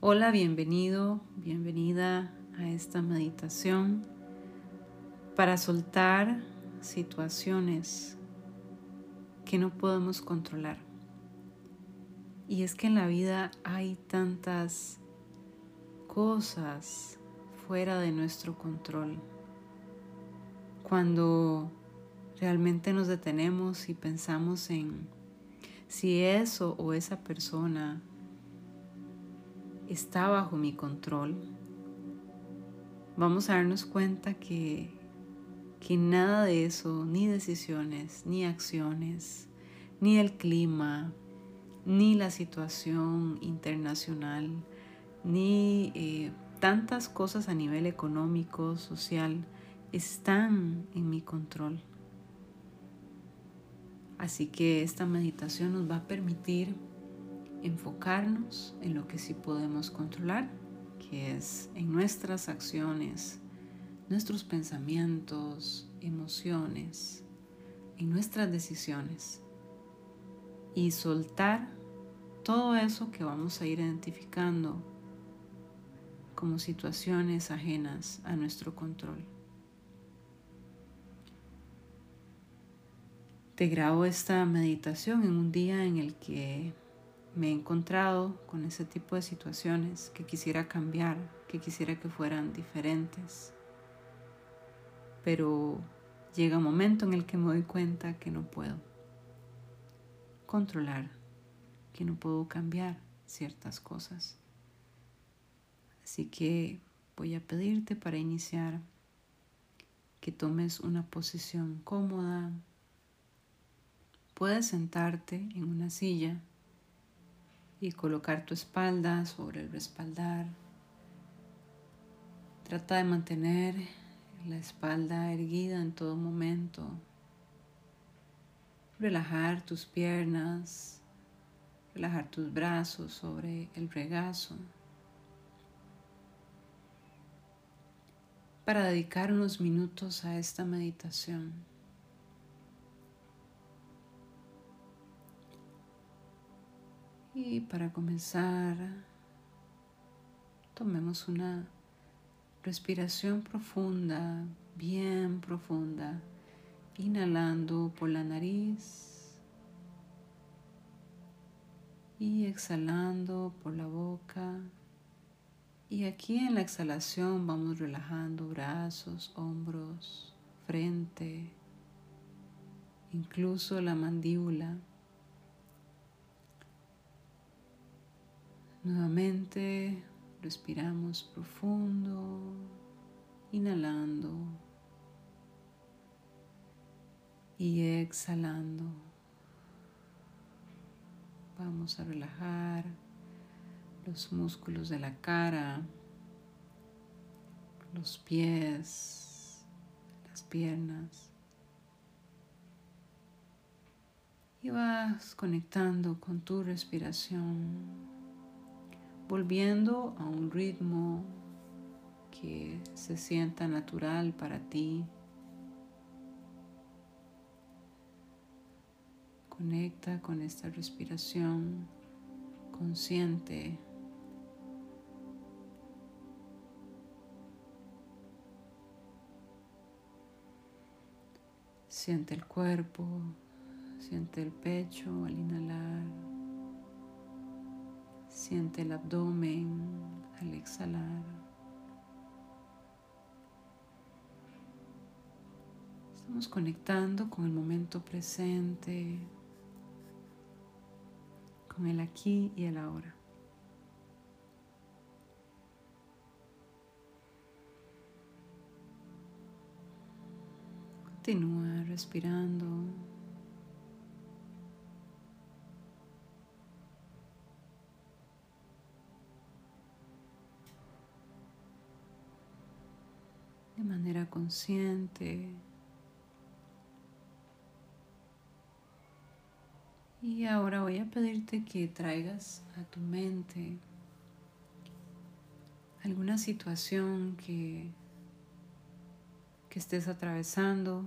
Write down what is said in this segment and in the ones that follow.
Hola, bienvenido, bienvenida a esta meditación para soltar situaciones que no podemos controlar. Y es que en la vida hay tantas cosas fuera de nuestro control. Cuando realmente nos detenemos y pensamos en si eso o esa persona está bajo mi control, vamos a darnos cuenta que, que nada de eso, ni decisiones, ni acciones, ni el clima, ni la situación internacional, ni eh, tantas cosas a nivel económico, social, están en mi control. Así que esta meditación nos va a permitir enfocarnos en lo que sí podemos controlar, que es en nuestras acciones, nuestros pensamientos, emociones, en nuestras decisiones y soltar todo eso que vamos a ir identificando como situaciones ajenas a nuestro control. Te grabo esta meditación en un día en el que me he encontrado con ese tipo de situaciones que quisiera cambiar, que quisiera que fueran diferentes. Pero llega un momento en el que me doy cuenta que no puedo controlar, que no puedo cambiar ciertas cosas. Así que voy a pedirte para iniciar que tomes una posición cómoda. Puedes sentarte en una silla y colocar tu espalda sobre el respaldar. Trata de mantener la espalda erguida en todo momento. Relajar tus piernas, relajar tus brazos sobre el regazo. Para dedicar unos minutos a esta meditación. Y para comenzar, tomemos una respiración profunda, bien profunda, inhalando por la nariz y exhalando por la boca. Y aquí en la exhalación vamos relajando brazos, hombros, frente, incluso la mandíbula. Nuevamente respiramos profundo, inhalando y exhalando. Vamos a relajar los músculos de la cara, los pies, las piernas. Y vas conectando con tu respiración volviendo a un ritmo que se sienta natural para ti. Conecta con esta respiración consciente. Siente el cuerpo, siente el pecho al inhalar. Siente el abdomen al exhalar. Estamos conectando con el momento presente, con el aquí y el ahora. Continúa respirando. Manera consciente. Y ahora voy a pedirte que traigas a tu mente alguna situación que, que estés atravesando,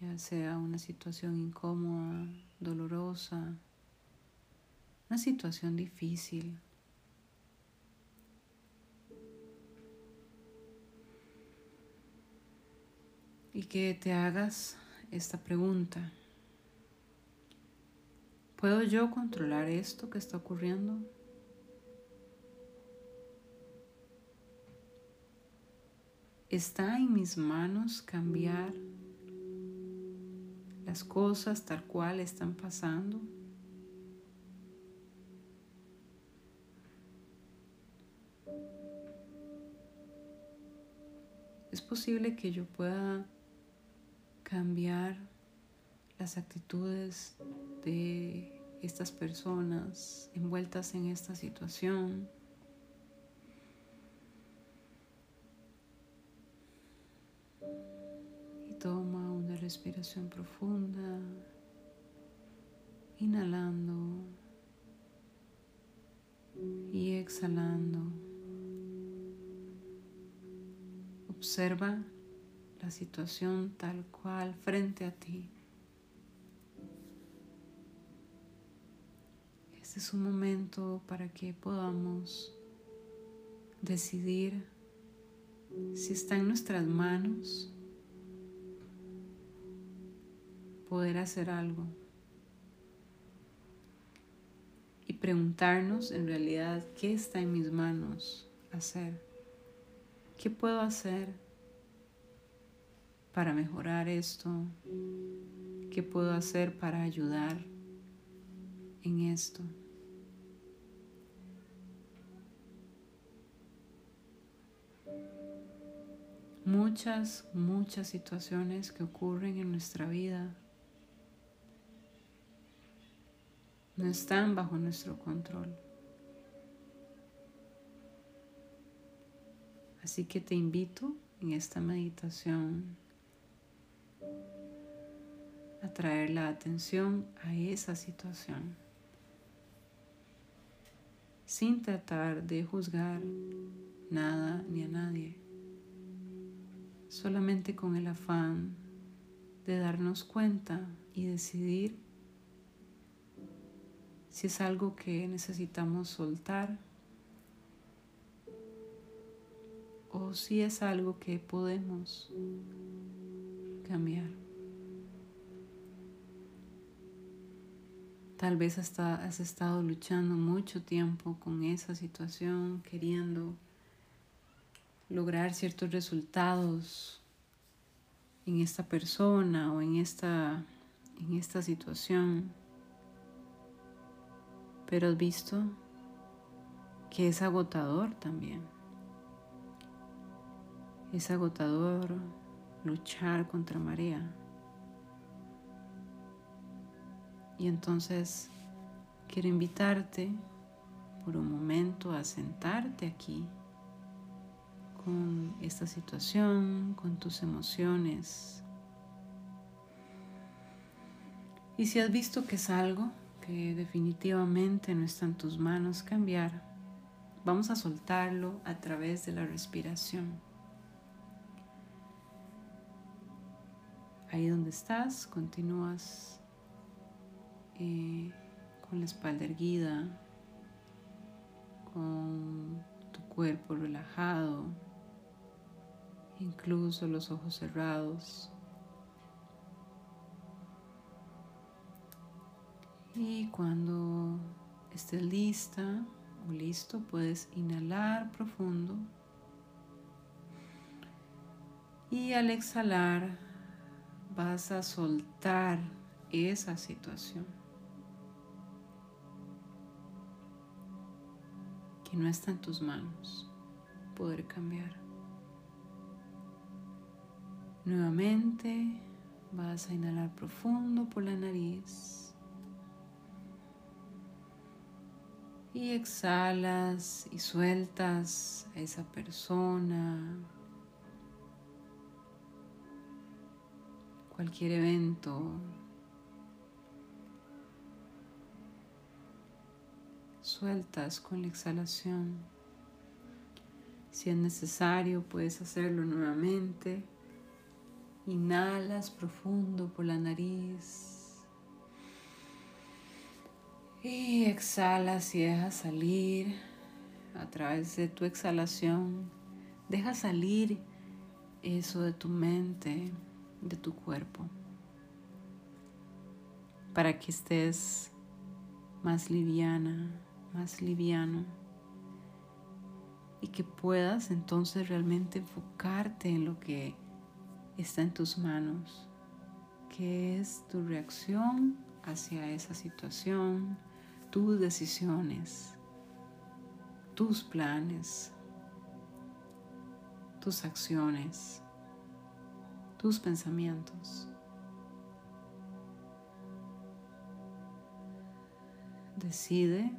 ya sea una situación incómoda, dolorosa, una situación difícil. Y que te hagas esta pregunta. ¿Puedo yo controlar esto que está ocurriendo? ¿Está en mis manos cambiar las cosas tal cual están pasando? Es posible que yo pueda cambiar las actitudes de estas personas envueltas en esta situación. toma una respiración profunda, inhalando y exhalando. Observa la situación tal cual frente a ti. Este es un momento para que podamos decidir si está en nuestras manos poder hacer algo y preguntarnos en realidad qué está en mis manos hacer, qué puedo hacer para mejorar esto, qué puedo hacer para ayudar en esto. Muchas, muchas situaciones que ocurren en nuestra vida no están bajo nuestro control. Así que te invito en esta meditación traer la atención a esa situación sin tratar de juzgar nada ni a nadie, solamente con el afán de darnos cuenta y decidir si es algo que necesitamos soltar o si es algo que podemos cambiar. Tal vez hasta has estado luchando mucho tiempo con esa situación, queriendo lograr ciertos resultados en esta persona o en esta, en esta situación pero has visto que es agotador también. Es agotador luchar contra marea. Y entonces quiero invitarte por un momento a sentarte aquí con esta situación, con tus emociones. Y si has visto que es algo definitivamente no está en tus manos cambiar, vamos a soltarlo a través de la respiración. Ahí donde estás, continúas eh, con la espalda erguida, con tu cuerpo relajado, incluso los ojos cerrados. Y cuando estés lista o listo, puedes inhalar profundo. Y al exhalar vas a soltar esa situación que no está en tus manos poder cambiar. Nuevamente vas a inhalar profundo por la nariz. Y exhalas y sueltas a esa persona, cualquier evento. Sueltas con la exhalación. Si es necesario, puedes hacerlo nuevamente. Inhalas profundo por la nariz. Y exhalas y dejas salir a través de tu exhalación. Deja salir eso de tu mente, de tu cuerpo para que estés más liviana, más liviano y que puedas entonces realmente enfocarte en lo que está en tus manos, que es tu reacción hacia esa situación, tus decisiones, tus planes, tus acciones, tus pensamientos. Decide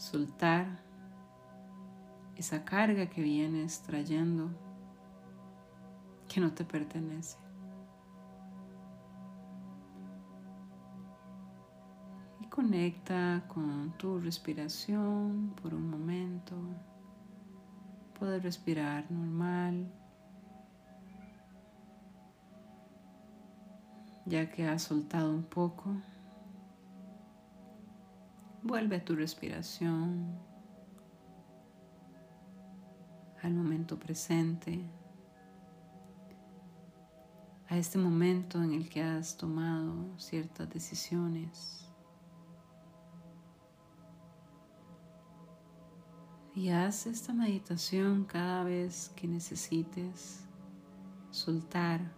soltar esa carga que vienes trayendo que no te pertenece. Y conecta con tu respiración por un momento. Puedes respirar normal. Ya que has soltado un poco, vuelve a tu respiración al momento presente, a este momento en el que has tomado ciertas decisiones. Y haz esta meditación cada vez que necesites soltar,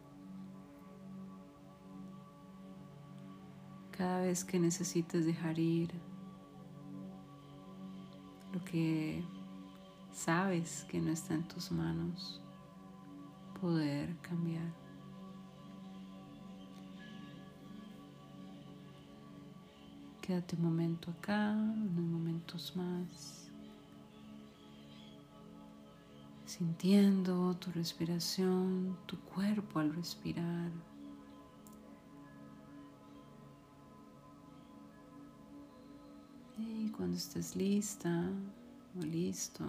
cada vez que necesites dejar ir que sabes que no está en tus manos poder cambiar. Quédate un momento acá, unos momentos más, sintiendo tu respiración, tu cuerpo al respirar. Y cuando estés lista, listo.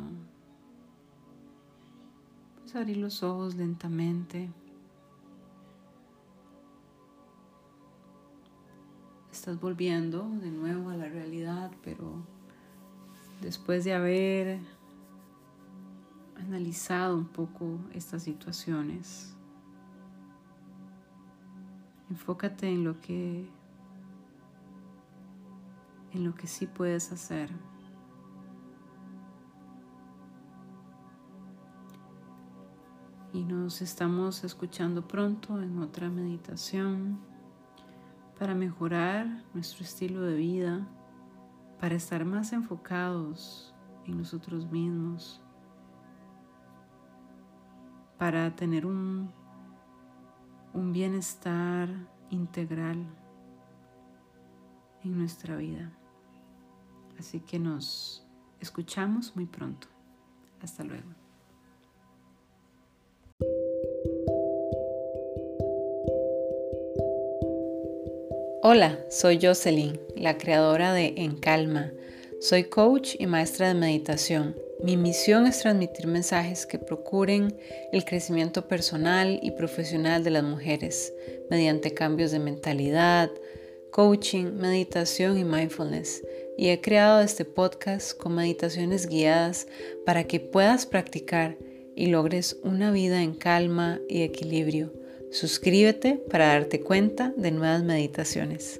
Puedes abrir los ojos lentamente. Estás volviendo de nuevo a la realidad, pero después de haber analizado un poco estas situaciones, enfócate en lo que en lo que sí puedes hacer. y nos estamos escuchando pronto en otra meditación para mejorar nuestro estilo de vida, para estar más enfocados en nosotros mismos, para tener un, un bienestar integral en nuestra vida. Así que nos escuchamos muy pronto. Hasta luego. Hola, soy Jocelyn, la creadora de En Calma. Soy coach y maestra de meditación. Mi misión es transmitir mensajes que procuren el crecimiento personal y profesional de las mujeres mediante cambios de mentalidad, coaching, meditación y mindfulness. Y he creado este podcast con meditaciones guiadas para que puedas practicar y logres una vida en calma y equilibrio Suscríbete para darte cuenta de nuevas meditaciones.